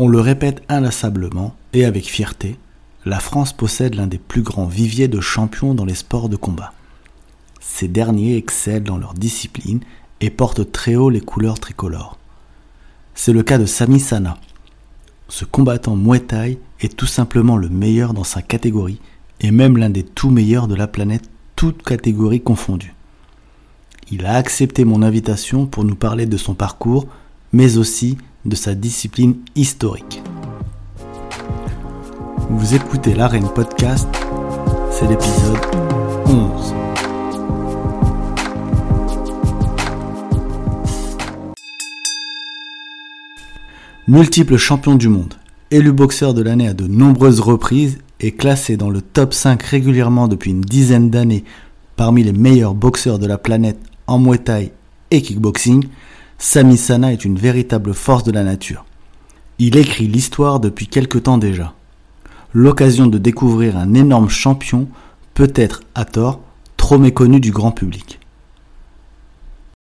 On le répète inlassablement et avec fierté, la France possède l'un des plus grands viviers de champions dans les sports de combat. Ces derniers excellent dans leur discipline et portent très haut les couleurs tricolores. C'est le cas de Sami Sana. Ce combattant Muay est tout simplement le meilleur dans sa catégorie et même l'un des tout meilleurs de la planète, toutes catégories confondues. Il a accepté mon invitation pour nous parler de son parcours, mais aussi de sa discipline historique. Vous écoutez l'Arène Podcast, c'est l'épisode 11. Multiple champion du monde, élu boxeur de l'année à de nombreuses reprises et classé dans le top 5 régulièrement depuis une dizaine d'années parmi les meilleurs boxeurs de la planète en Muay Thai et kickboxing, Sami Sana est une véritable force de la nature. Il écrit l'histoire depuis quelque temps déjà. L'occasion de découvrir un énorme champion, peut-être à tort, trop méconnu du grand public.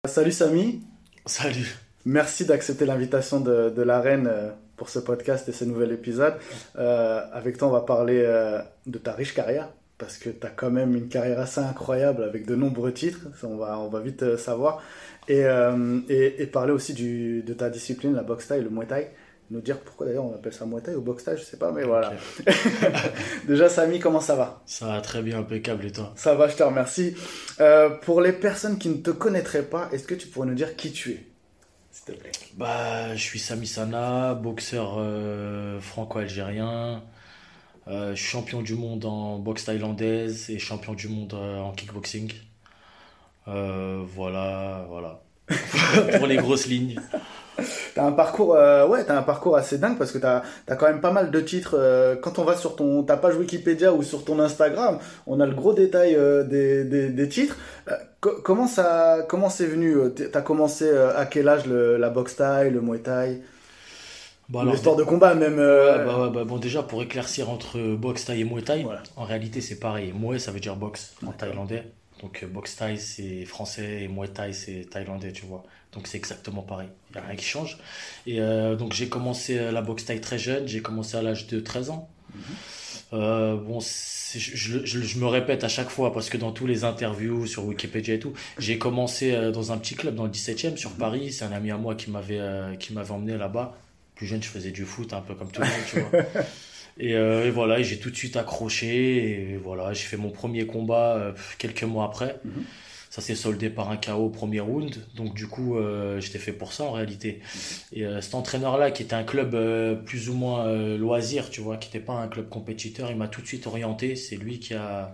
Salut Sami. Salut. Merci d'accepter l'invitation de, de l'arène euh, pour ce podcast et ce nouvel épisode. Euh, avec toi, on va parler euh, de ta riche carrière, parce que tu as quand même une carrière assez incroyable avec de nombreux titres, on va, on va vite savoir. Euh, et, et, parler aussi du, de ta discipline, la boxe taille, le muay thai. Nous dire pourquoi d'ailleurs on appelle ça muay thai ou boxe thai, je sais pas, mais voilà. Déjà, Samy, comment ça va? Ça va très bien, impeccable, et toi? Ça va, je te remercie. Euh, pour les personnes qui ne te connaîtraient pas, est-ce que tu pourrais nous dire qui tu es S'il te plaît? Bah, je suis Sami Sana, boxeur euh, franco-algérien. Champion du monde en boxe thaïlandaise et champion du monde en kickboxing. Euh, voilà, voilà. pour les grosses lignes. T'as un parcours, euh, ouais, t'as un parcours assez dingue parce que t'as as quand même pas mal de titres. Euh, quand on va sur ton ta page Wikipédia ou sur ton Instagram, on a le gros détail des, des, des, titres. comment ça, comment c'est venu T'as commencé à quel âge le, la boxe taille, le muay thai le sport de combat même. Bah, bah, bon déjà pour éclaircir entre boxe taille et muay thai, en réalité c'est pareil. Muay ça veut dire boxe en thaïlandais. Donc euh, boxe Thai c'est français et Muay Thai c'est thaïlandais, tu vois. Donc c'est exactement pareil, il n'y a rien qui change. Et euh, donc j'ai commencé euh, la boxe Thai très jeune, j'ai commencé à l'âge de 13 ans. Mhm. euh, bon, je, je, je, me répète à chaque fois parce que dans tous les interviews sur Wikipédia et tout, j'ai commencé dans un petit club dans le 17e sur mhm. Paris. C'est un ami à moi qui m'avait qui m'avait emmené là-bas. Plus jeune, je faisais du foot un peu comme tout le monde, tu vois. Euh, et, voilà, j'ai tout de suite accroché. Et voilà, j'ai fait mon premier combat euh, quelques mois après. Mhm. Ça s'est soldé par un KO au premier round. Donc du coup, euh, j'étais fait pour ça en réalité. Et cet entraîneur-là, qui était un club plus ou moins loisir, tu vois, qui n'était pas un club compétiteur, il m'a tout de suite orienté. C'est lui qui a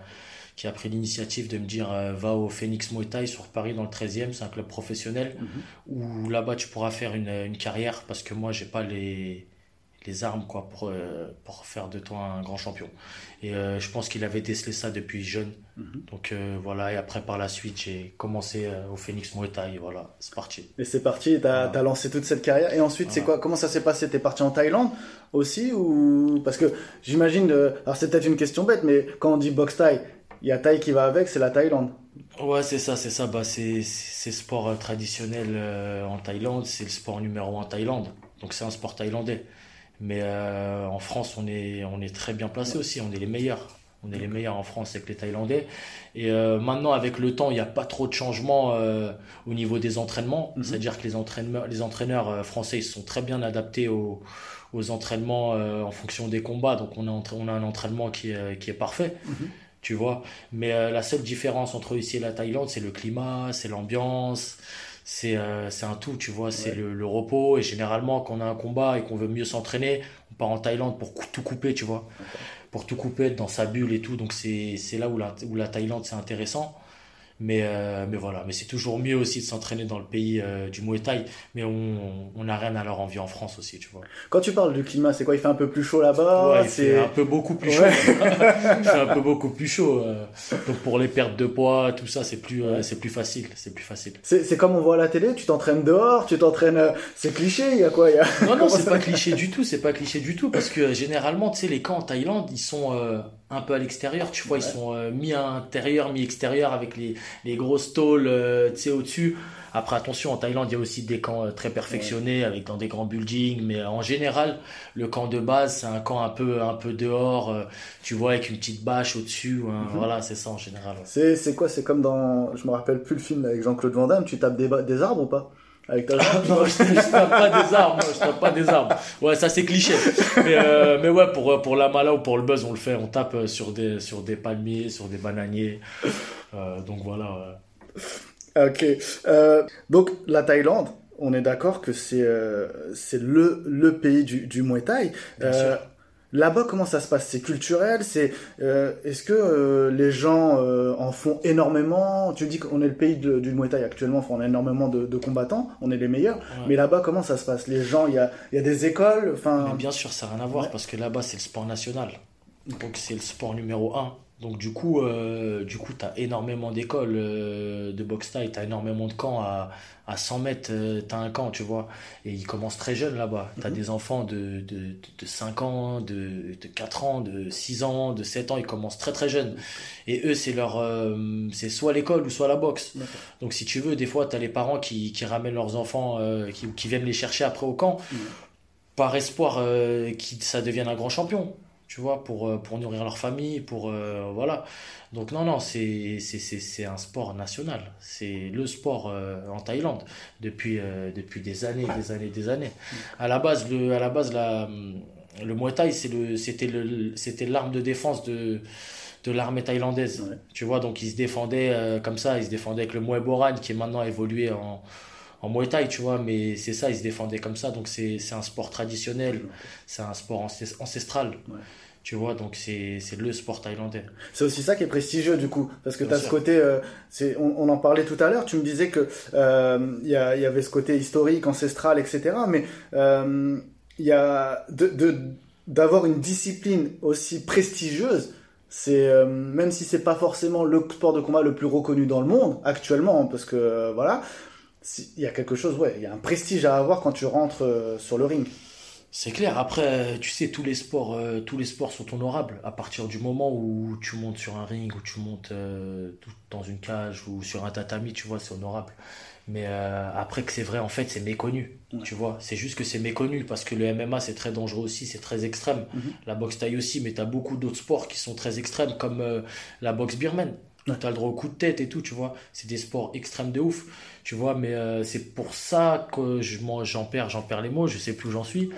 qui a pris l'initiative de me dire va au Phoenix Muay Thai sur Paris dans le 13e, c'est un club professionnel mhm. où là-bas tu pourras faire une, une carrière parce que moi j'ai pas les les armes quoi pour euh, pour faire de toi un grand champion. Et euh, je pense qu'il avait décelé ça depuis jeune. Mhm. donc euh, voilà et après par la suite j'ai commencé au Phoenix Muay Thai voilà c'est parti. Et c'est parti tu as, lancé toute cette carrière. Et ensuite c'est quoi comment ça s'est passé? T'es parti en Thaïlande aussi ou? Parce que j'imagine alors c'est peut-être une question bête mais quand on dit boxe Thaï il y a Thaï qui va avec c'est la Thaïlande. Ouais, c'est ça, c'est ça. Bah, c'est sport traditionnel en Thaïlande, c'est le sport numéro un en Thaïlande. Donc c'est un sport thaïlandais. Mais euh, en France, on est, on est très bien placé aussi. On est les meilleurs. On est les meilleurs en France avec les Thaïlandais. Et euh, maintenant, avec le temps, il n'y a pas trop de changements euh, au niveau des entraînements. Mhm. C'est-à-dire que les entraîneurs, les entraîneurs français ils sont très bien adaptés aux, aux entraînements en fonction des combats. Donc, on a, on a un entraînement qui est, qui est parfait. Mhm. Tu vois. Mais la seule différence entre ici et la Thaïlande, c'est le climat, c'est l'ambiance c'est euh, c'est un tout, tu vois, c'est le, le, repos. Et généralement, quand on a un combat et qu'on veut mieux s'entraîner, on part en Thaïlande pour tout couper, tu vois, pour tout couper, être dans sa bulle et tout. Donc c'est là où la, où la Thaïlande, c'est intéressant. Mais, euh, mais voilà, mais c'est toujours mieux aussi de s'entraîner dans le pays euh, du Muay Thai. Mais on n'a rien à leur envie en France aussi, tu vois. Quand tu parles du climat, c'est quoi? Il fait un peu plus chaud là-bas? Ouais, c'est un peu beaucoup plus chaud. c'est un peu beaucoup plus chaud. Euh. Donc pour les pertes de poids, tout ça, c'est plus, c'est plus facile. C'est plus facile. C'est comme on voit à la télé, tu t'entraînes dehors, tu t'entraînes. C'est cliché, il y a quoi? Y a... Non, non, c'est pas cliché du tout. C'est pas cliché du tout parce que généralement, tu sais, les camps en Thaïlande, ils sont un peu à l'extérieur, tu vois, ils sont euh, mi intérieur, mi extérieur avec les, les grosses tôles, euh, tu sais, au-dessus. Après, attention, en Thaïlande, il y a aussi des camps euh, très perfectionnés, avec dans des grands buildings, mais en général, le camp de base, c'est un camp un peu, un peu dehors, tu vois, avec une petite bâche au-dessus, hein. mhm. voilà, c'est ça en général. C'est quoi? C'est comme dans, je me rappelle plus le film avec Jean-Claude Van Damme, tu tapes des, des arbres ou pas? Avec ta non, je, je tape pas des arbres, je tape pas des arbres. Ouais, ça c'est cliché. Mais, euh, mais ouais, pour, pour la mala ou pour le buzz, on le fait. On tape euh, sur des, sur des palmiers, sur des bananiers. Euh, donc voilà. Ok. Euh, donc la Thaïlande, on est d'accord que c'est c'est le, le pays du, du Muay Thai. Bien sûr. Là-bas, comment ça se passe? C'est culturel? C'est euh, est-ce que euh, les gens euh, en font énormément? Tu dis qu'on est le pays du Muay Thai. Actuellement, on a énormément de, combattants, on est les meilleurs. Mais là-bas, comment ça se passe? Les gens, il y a, y a, des écoles, enfin. Bien sûr, ça n'a rien à voir parce que là-bas, c'est le sport national, donc c'est le sport numéro un. Donc du coup, euh, du coup, t'as énormément d'écoles euh, de boxe taille, t'as énormément de camps à, à 100 mètres, euh, t'as un camp, tu vois. Et ils commencent très jeunes là-bas. T'as mhm. des enfants de, de, de 5 ans, de, de 4 ans, de 6 ans, de 7 ans, ils commencent très très jeunes. Et eux, c'est leur, euh, c'est soit l'école ou soit la boxe. Donc si tu veux, des fois, t'as les parents qui, qui ramènent leurs enfants, qui, qui viennent les chercher après au camp, mhm. par espoir que ça devienne un grand champion tu vois, pour, euh, pour nourrir leur famille, pour, euh, voilà. Donc non, non, c'est, un sport national. C'est le sport euh, en Thaïlande depuis, depuis des années, des années, des années. À la base, le, à la base, la, le Muay Thai, c'était l'arme de défense de, de l'armée thaïlandaise. Tu vois, donc ils se défendaient comme ça, ils se défendaient avec le Muay Boran qui est maintenant évolué en, en Muay Thai, tu vois, mais c'est ça, ils se défendaient comme ça, donc c'est un sport traditionnel, c'est un sport ancestral. Tu vois, donc c'est le sport thaïlandais. C'est aussi ça qui est prestigieux du coup, parce que tu as ce côté, euh, on, on, en parlait tout à l'heure, tu me disais que euh, il y, a, y, avait ce côté historique, ancestral, etc. Mais euh, il y a de d'avoir une discipline aussi prestigieuse, c'est même si c'est pas forcément le sport de combat le plus reconnu dans le monde actuellement, parce que voilà, il y a quelque chose, ouais, il y a un prestige à avoir quand tu rentres euh, sur le ring. C'est clair. Après, tu sais, tous les sports, euh, tous les sports sont honorables à partir du moment où tu montes sur un ring, où tu montes euh, dans une cage ou sur un tatami, tu vois, c'est honorable. Mais après que c'est vrai, en fait, c'est méconnu. Tu vois, c'est juste que c'est méconnu parce que le MMA c'est très dangereux aussi, c'est très extrême. Mhm. La boxe taille aussi, mais tu as beaucoup d'autres sports qui sont très extrêmes comme la boxe birmane. Tu as le droit au coup de tête et tout, tu vois. C'est des sports extrêmes de ouf tu vois mais euh, c'est pour ça que je moi j'en perds j'en perds les mots je sais plus où j'en suis.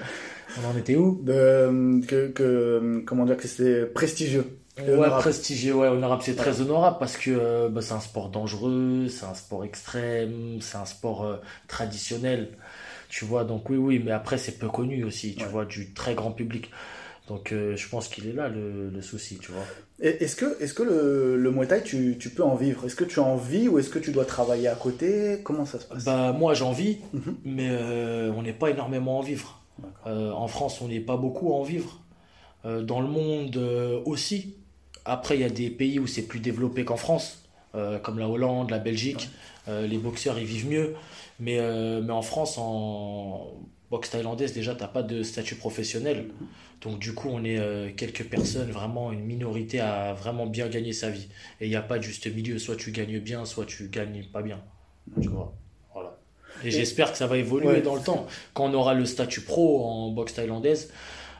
On en était où? Que, que comment dire que c'est prestigieux. Ouais prestigieux ouais honorable c'est très honorable parce que euh, bah, c'est un sport dangereux c'est un sport extrême c'est un sport euh, traditionnel tu vois. Donc oui oui mais après c'est peu connu aussi tu vois du très grand public donc euh, je pense qu'il est là le, le, souci, tu vois. Est-ce que, est que le, le Muay Thai, tu, tu peux en vivre? Est-ce que tu en vis ou est-ce que tu dois travailler à côté? Comment ça se passe? Bah, Moi j'en vis, mhm. mais euh, on n'est pas énormément en vivre. Euh, en France, on n'est pas beaucoup en vivre. Dans le monde aussi. Après, il y a des pays où c'est plus développé qu'en France, comme la Hollande, la Belgique. les boxeurs, ils vivent mieux. Mais, mais en France, en boxe thaïlandaise, déjà, tu n'as pas de statut professionnel. Donc du coup, on est euh, quelques personnes, vraiment une minorité à vraiment bien gagner sa vie. Et il n'y a pas de juste milieu, soit tu gagnes bien, soit tu gagnes pas bien. Tu vois. Voilà. Et, j'espère que ça va évoluer dans le temps. Quand on aura le statut pro en boxe thaïlandaise,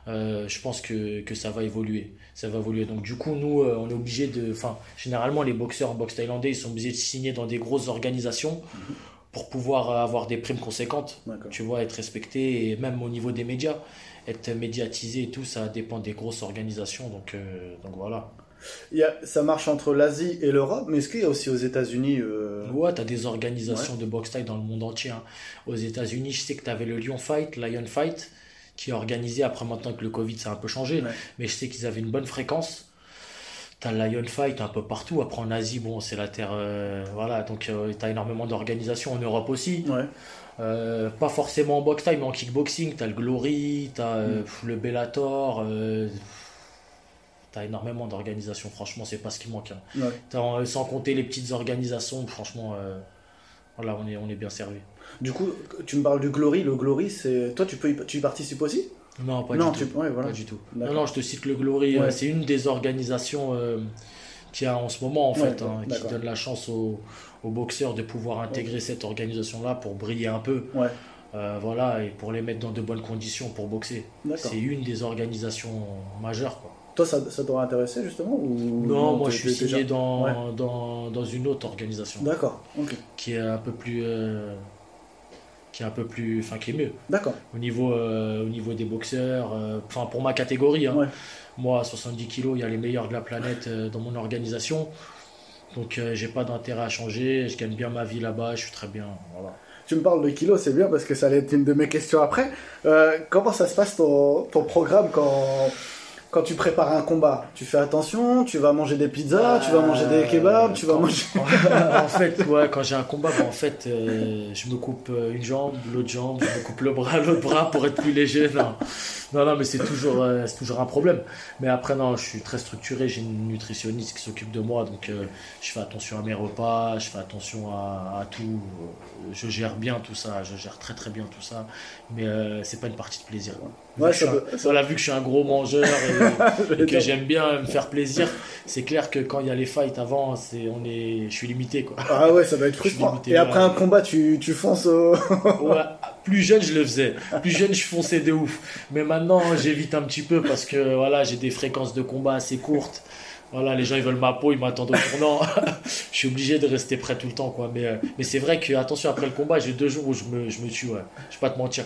euh, je pense que, que, ça va évoluer. Ça va évoluer. Donc du coup, nous, euh, on est obligé de... Enfin, généralement, les boxeurs en boxe thaïlandais, ils sont obligés de signer dans des grosses organisations. Mhm. Pour pouvoir avoir des primes conséquentes, tu vois, être respecté, et même au niveau des médias être médiatisé et tout, ça dépend des grosses organisations. Donc, euh, donc voilà. Il y a, ça marche entre l'Asie et l'Europe, mais est-ce qu'il y a aussi aux États-Unis euh... Ouais, tu as des organisations de boxe taille dans le monde entier. Hein. Aux États-Unis, je sais que tu avais le Lion Fight, Lion Fight, qui est organisé après maintenant que le Covid, ça a un peu changé, mais je sais qu'ils avaient une bonne fréquence. T'as le Lion Fight un peu partout. Après en Asie, bon, c'est la terre, euh, voilà. Donc euh, tu as énormément d'organisations en Europe aussi. Ouais. Euh, pas forcément en boxe time, mais en kickboxing, t'as le Glory, t'as mm. le Bellator, t'as énormément d'organisations, franchement, c'est pas ce qui manque. Hein. sans compter les petites organisations, franchement, voilà, on est, on est bien servi. Du coup, tu me parles du Glory, le Glory, c'est. Toi, tu, peux tu y participes aussi? Non, pas du tout. Pas du tout. Non, non, je te cite le Glory. c'est une des organisations qui a en ce moment, en fait, hein, qui donne la chance aux, boxeurs de pouvoir intégrer cette organisation-là pour briller un peu. Euh, voilà, et pour les mettre dans de bonnes conditions pour boxer. C'est une des organisations majeures. Quoi. Toi, ça, ça t'aurait intéressé justement ou... Non, moi je suis signé dans, dans, dans, une autre organisation. D'accord, Qui est un peu plus. Euh, qui est un peu plus. Enfin, qui est mieux. D'accord. Au niveau, euh, au niveau des boxeurs, enfin pour ma catégorie. Hein. Moi, à 70 kg, il y a les meilleurs de la planète dans mon organisation. Donc, j'ai pas d'intérêt à changer. Je gagne bien ma vie là-bas, je suis très bien. Voilà tu me parles de kilos, c'est bien parce que ça allait être une de mes questions après. Euh, comment ça se passe ton, ton programme quand, quand tu prépares un combat, tu fais attention, tu vas manger des pizzas, tu vas manger des kebabs, tu vas manger. en fait, ouais, quand j'ai un combat, en fait, euh, je me coupe euh, une jambe, l'autre jambe, je me coupe le bras, l'autre bras pour être plus léger. Non, non, non mais c'est toujours, euh, c'est toujours un problème. Mais après, non, je suis très structuré. J'ai une nutritionniste qui s'occupe de moi, donc je fais attention à mes repas, je fais attention à, à, tout. Je gère bien tout ça, je gère très très bien tout ça. Mais c'est pas une partie de plaisir. Ouais, ça, vu que je suis un gros mangeur et, que j'aime bien me faire plaisir, c'est clair que quand il y a les fights avant, c'est, on est, je suis limité. Quoi. Ah ouais, ça va être frustrant. et après un combat, tu, tu fonces au. ouais, plus jeune, je le faisais. Plus jeune, je fonçais de ouf. Mais maintenant, j'évite un petit peu parce que voilà, j'ai des fréquences de combat assez courtes. Voilà, les gens ils veulent ma peau, ils m'attendent au tournant. je suis obligé de rester prêt tout le temps, quoi. Mais, euh, mais c'est vrai que, attention, après le combat, j'ai deux jours où je me, je tue. Je vais pas te mentir.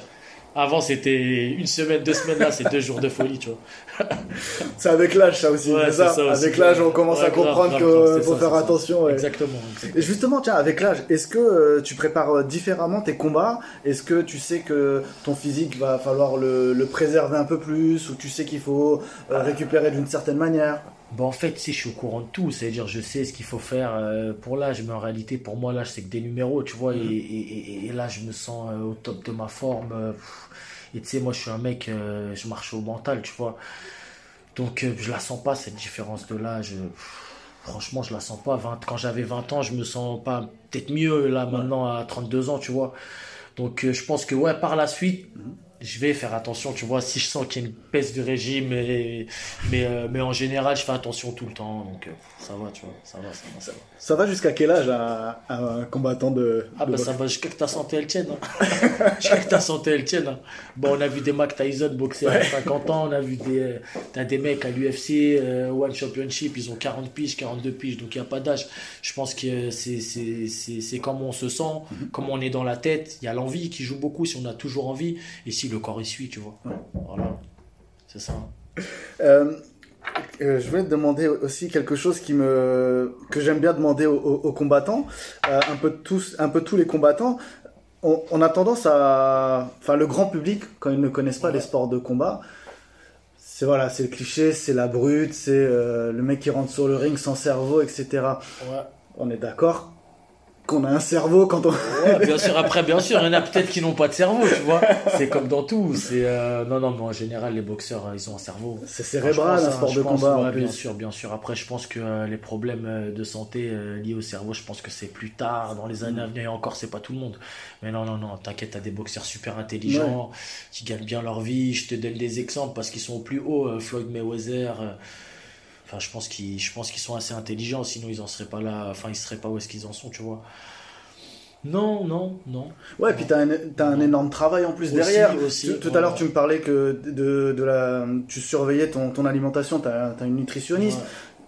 Avant, c'était une semaine, deux semaines, là, c'est deux jours de folie, tu vois. c'est avec l'âge, ça aussi. ça. avec l'âge, on commence à comprendre qu'il faut faire attention. Exactement, Et justement, tiens, avec l'âge, est-ce que euh, tu prépares euh, différemment tes combats? Est-ce que tu sais que ton physique va falloir le, préserver un peu plus Ou tu sais qu'il faut euh, récupérer d'une certaine manière? Bon, en fait, si je suis au courant de tout, c'est-à-dire je sais ce qu'il faut faire pour l'âge, mais en réalité, pour moi, l'âge, c'est que des numéros, tu vois, et, mm-hmm. et, là, je me sens au top de ma forme. Et tu sais, moi, je suis un mec, euh, je marche au mental, tu vois. Donc, euh, je la sens pas, cette différence de l'âge. Franchement, je la sens pas. quand j'avais 20 ans, je me sens pas peut-être mieux là maintenant à 32 ans, tu vois. Donc, euh, je pense que, ouais, par la suite, mhm je vais faire attention, tu vois, si je sens qu'il y a une baisse du régime, mais, mais, euh, mais en général, je fais attention tout le temps, donc euh, ça va, tu vois, ça va, ça va. Ça va, ça va jusqu'à quel âge un combattant de. Ah, bah ça va jusqu'à que ta santé elle tienne. Hein. jusqu'à que ta santé elle tienne. Hein. Bon, on a vu des Mac Tyson boxer à 50 ans, on a vu des, as des mecs à l'UFC, euh, One Championship, ils ont 40 piges, 42 piges, donc il n'y a pas d'âge. Je pense que c'est comme on se sent, mm-hmm. comme on est dans la tête, il y a l'envie qui joue beaucoup si on a toujours envie, et si le corps y suit, tu vois. Voilà, c'est ça. Euh, euh, je voulais te demander aussi quelque chose qui me que j'aime bien demander aux, combattants, euh, un peu tous, un peu tous les combattants. On, a tendance à, enfin le grand public quand ils ne connaissent pas les sports de combat, c'est voilà, c'est le cliché, c'est la brute, c'est le mec qui rentre sur le ring sans cerveau, etc. Ouais. On est d'accord qu'on a un cerveau quand on. bien sûr, après, bien sûr, il y en a peut-être qui n'ont pas de cerveau, tu vois. C'est comme dans tout. C'est euh, Non, non, mais en général, les boxeurs, euh, ils ont un cerveau. C'est cérébral, un sport de combat. bien sûr, bien sûr. Après, je pense que euh, les problèmes de santé liés au cerveau, je pense que c'est plus tard, dans les années à venir. Et encore, c'est pas tout le monde. Mais non, non, non, t'inquiète, t'as des boxeurs super intelligents, qui gagnent bien leur vie. Je te donne des exemples parce qu'ils sont au plus haut. Floyd Mayweather. Enfin, je pense qu'ils, je pense qu'ils sont assez intelligents, sinon ils en seraient pas là. Enfin, ils seraient pas où est-ce qu'ils en sont, tu vois. Non, non, non. Ouais, puis tu as, un, énorme travail en plus derrière. Aussi, tout, à l'heure, tu me parlais que de, de, la, tu surveillais ton, ton alimentation, tu as, une nutritionniste.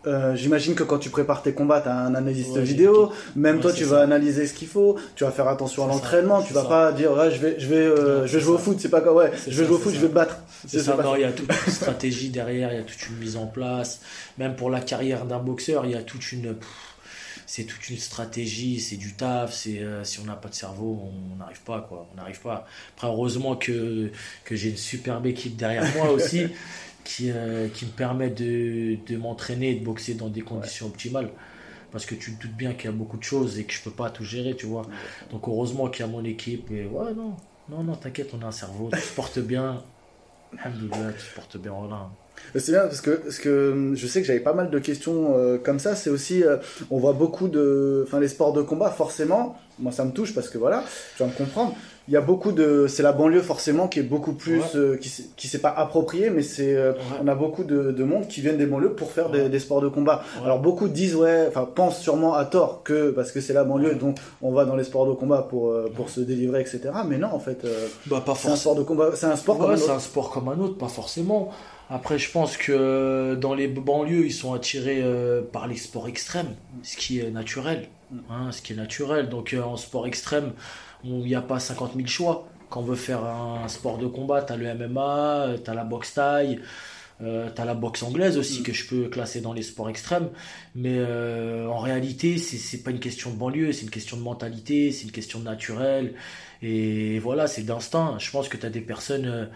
Euh, j'imagine que quand tu prépares tes combats, tu as un analyste vidéo. Même toi, tu vas analyser ce qu'il faut. Tu vas faire attention à l'entraînement. Tu vas pas dire ouais, je vais, je vais, euh, je vais jouer au foot. C'est pas quoi. Ouais, je vais jouer au foot, je vais te battre. C'est ça. il y a toute une stratégie derrière. Il y a toute une mise en place. Même pour la carrière d'un boxeur, il y a toute une. C'est toute une stratégie, c'est du taf, c'est euh, si on n'a pas de cerveau, on n'arrive pas quoi, on n'arrive pas. Après heureusement que que j'ai une superbe équipe derrière moi aussi qui, euh, qui me permet de, de m'entraîner et de boxer dans des conditions optimales. Parce que tu te doutes bien qu'il y a beaucoup de choses et que je peux pas tout gérer, tu vois. Donc heureusement qu'il y a mon équipe. Et ouais, non, non, non, t'inquiète, on a un cerveau, tu te portes bien. Alhamdoulilah, tu te portes bien, voilà. C'est bien parce que, parce que je sais que j'avais pas mal de questions euh, comme ça. C'est aussi, euh, on voit beaucoup de, enfin les sports de combat, forcément. Moi, ça me touche parce que voilà, je viens de comprendre. Il y a beaucoup de, c'est la banlieue forcément qui est beaucoup plus, euh, qui, qui s'est pas approprié, mais c'est, euh, on a beaucoup de, de, monde qui viennent des banlieues pour faire des, des, sports de combat. Alors beaucoup disent ouais, enfin pensent sûrement à tort que parce que c'est la banlieue donc on va dans les sports de combat pour euh, pour se délivrer etc. Mais non en fait, bah, c'est un sport de combat, c'est un sport comme un autre. C'est un sport comme un autre, pas forcément. Après, je pense que dans les banlieues, ils sont attirés par les sports extrêmes, ce qui est naturel. Hein. Donc en sport extrême, il n'y a pas 50 000 choix. Quand on veut faire un sport de combat, tu as le MMA, tu as la boxe taille, euh, tu as la boxe anglaise aussi mm. que je peux classer dans les sports extrêmes. Mais euh, en réalité, c'est pas une question de banlieue, c'est une question de mentalité, c'est une question de naturel. Et voilà, c'est d'instinct. Je pense que tu as des personnes euh,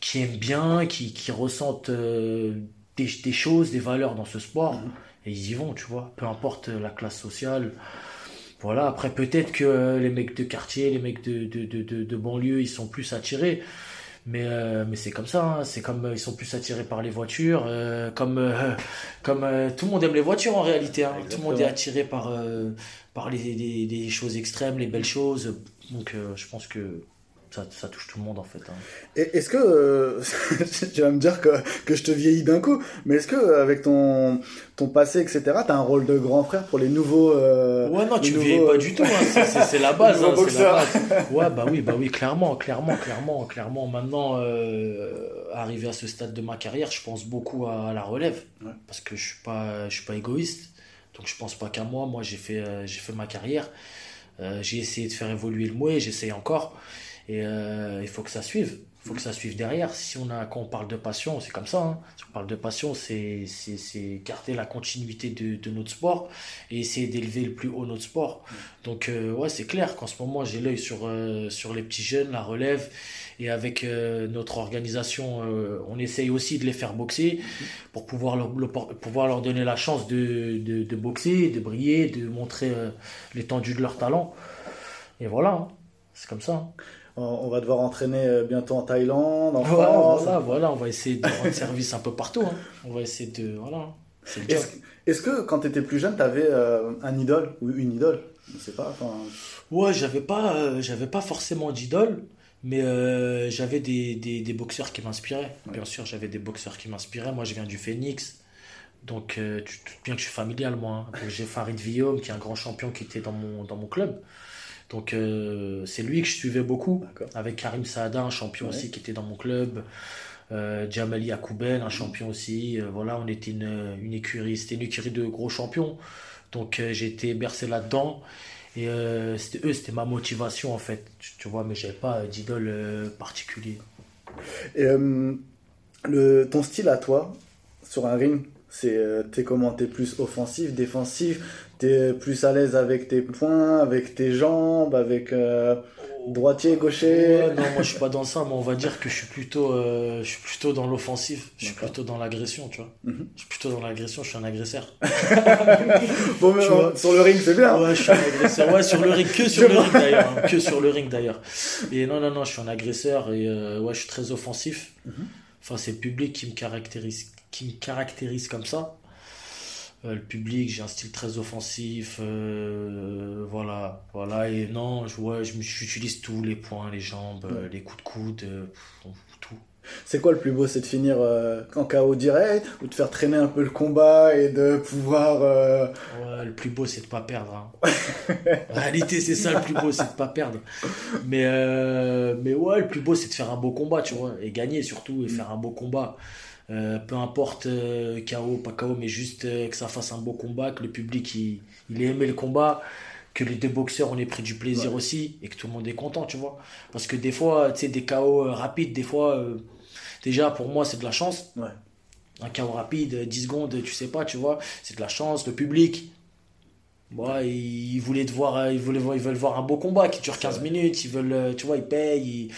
qui aiment bien, qui, qui ressentent des, des, choses, des valeurs dans ce sport. Mm. Et ils y vont, tu vois. Peu importe la classe sociale. Voilà, après peut-être que les mecs de quartier, les mecs de, de, de, de banlieue, ils sont plus attirés. Mais, euh, mais c'est comme ça, hein. c'est comme euh, ils sont plus attirés par les voitures, euh, comme, comme tout le monde aime les voitures en réalité. Hein. Tout le monde est attiré par, par les, les, les, choses extrêmes, les belles choses. Donc je pense que ça, ça, touche tout le monde en fait. Hein. Est-ce que euh, tu vas me dire que, que je te vieillis d'un coup, mais est-ce que euh, avec ton ton passé etc, t'as un rôle de grand frère pour les nouveaux euh, Ouais non, tu vieillis pas du tout. Hein. C'est la base. hein, la base. Ouais bah oui bah oui clairement clairement clairement clairement. Maintenant euh, arrivé à ce stade de ma carrière, je pense beaucoup à, la relève parce que je suis pas je suis pas égoïste. Donc je pense pas qu'à moi. Moi j'ai fait j'ai fait ma carrière. j'ai essayé de faire évoluer le mouet, j'essaye encore. Et euh, il faut que ça suive. Il faut que ça suive derrière. Si on a, quand on parle de passion, c'est comme ça. Hein. Si on parle de passion, c'est, garder la continuité de, notre sport et essayer d'élever le plus haut notre sport. Donc, euh, ouais, c'est clair qu'en ce moment, j'ai l'œil sur, euh, sur les petits jeunes, la relève. Et avec notre organisation, on essaye aussi de les faire boxer pour pouvoir leur, pouvoir leur donner la chance de, de, de boxer, de briller, de montrer l'étendue de leur talent. Et voilà, hein. c'est comme ça. Hein on va devoir entraîner euh, bientôt en Thaïlande, en France. Voilà, voilà, on va essayer de rendre service un peu partout. Hein. On va essayer de. Voilà. Est-ce que quand tu étais plus jeune, tu avais euh, un idole ou une idole? Je sais pas. Ouais, j'avais pas, euh, j'avais pas forcément d'idole, mais j'avais des, des, boxeurs qui m'inspiraient. Bien sûr, j'avais des boxeurs qui m'inspiraient. Moi, je viens du Phoenix. Donc, tu te bien que je suis familial, moi. Hein. J'ai Farid Villaume, qui est un grand champion qui était dans mon, dans mon club. Donc euh, c'est lui que je suivais beaucoup, avec Karim Saada, un champion aussi qui était dans mon club, euh, Jamali Akoubel, un champion aussi. Euh, voilà, on était une, une écurie, c'était une écurie de gros champions. Donc euh, j'ai été bercé là-dedans. Et c'était eux, c'était ma motivation en fait. Tu, vois, mais j'avais pas d'idole particulier. Et le, ton style à toi, sur un ring, c'est t'es comment? T'es plus offensif, défensif? T'es plus à l'aise avec tes poings, avec tes jambes, avec euh, droitier, gaucher Non, moi je suis pas dans ça, mais on va dire que je suis plutôt, euh, je suis plutôt dans l'offensif, je suis plutôt dans l'agression, tu vois. Mhm. Je suis plutôt dans l'agression, je suis un agresseur. bon, mais sur le ring, c'est bien. Ouais, je suis un agresseur. Ouais, sur le ring, que sur le ring d'ailleurs. Hein, que sur le ring d'ailleurs. Et non, non, non, je suis un agresseur et euh, ouais, je suis très offensif. Mhm. Enfin, c'est le public qui me caractérise, qui me caractérise comme ça. Euh, le public, j'ai un style très offensif, euh, voilà, voilà, et non, je, ouais, j'utilise tous les points, les jambes, euh, les coups de coude, tout. C'est quoi le plus beau, c'est de finir en KO direct ou de faire traîner un peu le combat et de pouvoir. Ouais, le plus beau, c'est de pas perdre. Hein. en réalité, c'est ça le plus beau, c'est de pas perdre. Mais, mais ouais, le plus beau, c'est de faire un beau combat, tu vois, et gagner surtout, et faire un beau combat. Euh, peu importe euh, KO, pas KO, mais juste euh, que ça fasse un beau combat, que le public il, il ait aimé le combat, que les deux boxeurs on ait pris du plaisir aussi et que tout le monde est content, tu vois. Parce que des fois, tu sais, des KO rapides, des fois, déjà pour moi c'est de la chance. Un KO rapide, 10 secondes, tu sais pas, tu vois, c'est de la chance. Le public, Bon, ils voulaient te voir, ils voulaient, ils veulent voir un beau combat qui dure 15 minutes, ils veulent, tu vois, ils payent,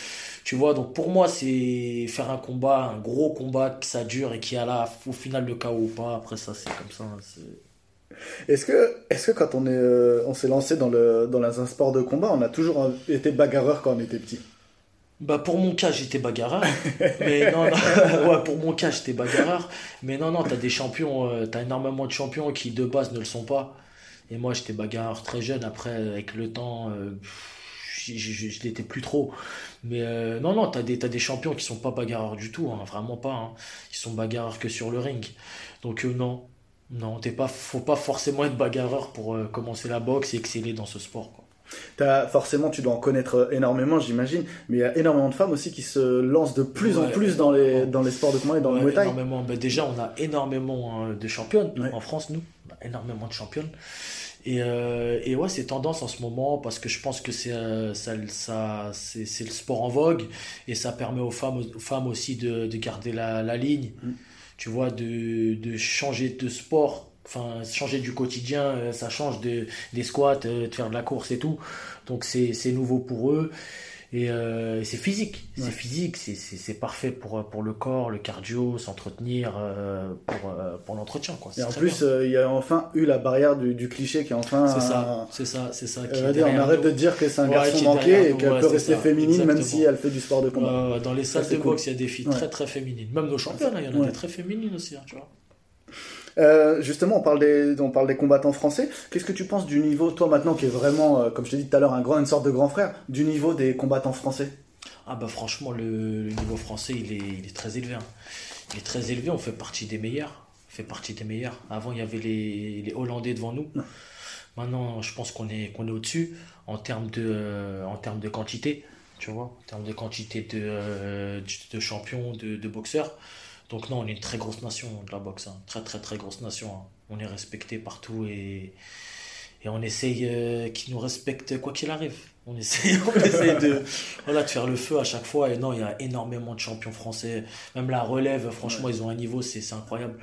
tu vois, donc pour moi, c'est faire un combat, un gros combat, que ça dure et qui a là, au final, le chaos ou pas. Après, ça, c'est comme ça. Hein, est-ce que, est-ce que quand on est, euh, on s'est lancé dans le, dans un sport de combat, on a toujours été bagarreur quand on était petit? Bah pour mon cas j'étais bagarreur mais non, non ouais pour mon cas j'étais bagarreur mais non non t'as des champions euh, t'as énormément de champions qui de base ne le sont pas et moi j'étais bagarreur très jeune après avec le temps euh, je, je, l'étais plus trop. Mais euh, non, non, t'as des, as des champions qui sont pas bagarreurs du tout, hein, vraiment pas. Hein. Ils sont bagarreurs que sur le ring. Donc euh, non, non, t'es pas, faut pas forcément être bagarreur pour commencer la boxe et exceller dans ce sport. As, forcément, tu dois en connaître énormément, j'imagine, mais il y a énormément de femmes aussi qui se lancent de plus en plus dans les, dans les sports de combat et dans le Muay Thai. Énormément. Ben, déjà, on a énormément hein, de championnes en France, nous. énormément de championnes. Et, euh, et ouais, c'est tendance en ce moment parce que je pense que c'est euh, ça, ça c'est le sport en vogue et ça permet aux femmes, aux femmes aussi de, de garder la, la ligne. Mm. Tu vois, de, de changer de sport enfin changer du quotidien euh, ça change de des squats de faire de la course et tout donc c'est nouveau pour eux euh, et, c'est physique, c'est physique, c'est parfait pour, pour le corps, le cardio, s'entretenir euh, pour, euh, pour l'entretien. Quoi. Et en plus, il y a enfin eu la barrière du, du cliché qui est enfin. C'est ça, c'est ça, c'est ça. on arrête de dire que c'est un garçon manqué et qu'elle peut rester féminine même si elle fait du sport de combat. dans les salles de boxe, il y a des filles très très féminines. Même nos championnes, il y en a des très féminines aussi, hein, tu vois. Euh, justement, on parle des, on parle des combattants français. Qu'est-ce que tu penses du niveau, toi maintenant, qui est vraiment, euh, comme je t'ai dit tout à l'heure, un grand, une sorte de grand frère, du niveau des combattants français? Ah bah franchement, le, niveau français, il est, il est, très élevé. Hein. Il est très élevé. On fait partie des meilleurs. On fait partie des meilleurs. Avant, il y avait les, les Hollandais devant nous. Maintenant, je pense qu'on est, qu'on est au-dessus en termes de, euh, en termes de quantité. Tu vois, en termes de quantité de, de champions, de, de boxeurs. Donc non, on est une très grosse nation de la boxe, hein. très très très grosse nation. Hein. On est respecté partout et, et on essaye euh, qu'ils nous respectent quoi qu'il arrive. On essaye, on de, voilà, de faire le feu à chaque fois. Et non, il y a énormément de champions français. Même la relève, franchement, ils ont un niveau, c'est incroyable.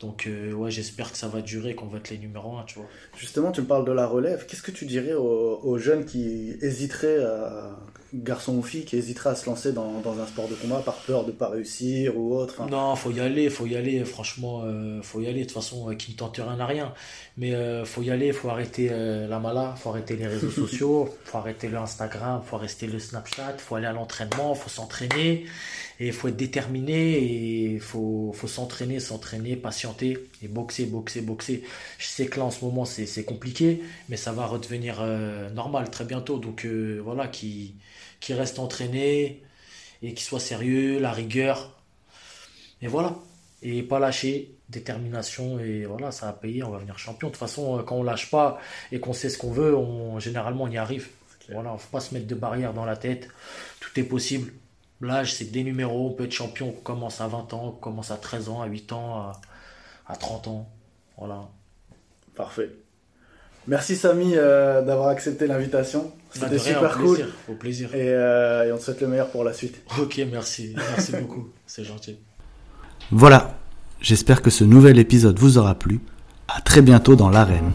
Donc euh, ouais, j'espère que ça va durer, qu'on va être les numéros 1, tu vois. Justement, tu me parles de la relève. Qu'est-ce que tu dirais aux, aux jeunes qui hésiteraient à garçon ou fille qui hésiterait à se lancer dans, dans, un sport de combat par peur de pas réussir ou autre hein? Non, faut y aller, faut y aller, franchement, euh, faut y aller. De toute façon, euh, qui ne tente rien n'a rien. Mais euh, faut y aller, faut arrêter la mala, faut arrêter les réseaux sociaux, faut arrêter le Instagram, faut arrêter le Snapchat, faut aller à l'entraînement, faut s'entraîner et faut être déterminé et faut, faut s'entraîner, s'entraîner, patienter et boxer, boxer, boxer. Je sais que là en ce moment c'est compliqué, mais ça va redevenir normal très bientôt. Donc voilà, qui qui reste entraîné et qui soit sérieux, la rigueur. Et voilà. Et pas lâcher, détermination, et voilà, ça va payer, on va venir champion. De toute façon, quand on lâche pas et qu'on sait ce qu'on veut, on, généralement on y arrive. Voilà, faut pas se mettre de barrières dans la tête. Tout est possible. L'âge, c'est des numéros. On peut être champion. On commence à 20 ans, on commence à 13 ans, à 8 ans, à, à 30 ans. Voilà. Parfait. Merci Samy euh, d'avoir accepté l'invitation. C'était bah, super cool. Au plaisir. Euh, et, on te souhaite le meilleur pour la suite. Ok, merci. Merci beaucoup. C'est gentil. Voilà. J'espère que ce nouvel épisode vous aura plu. À très bientôt dans l'arène.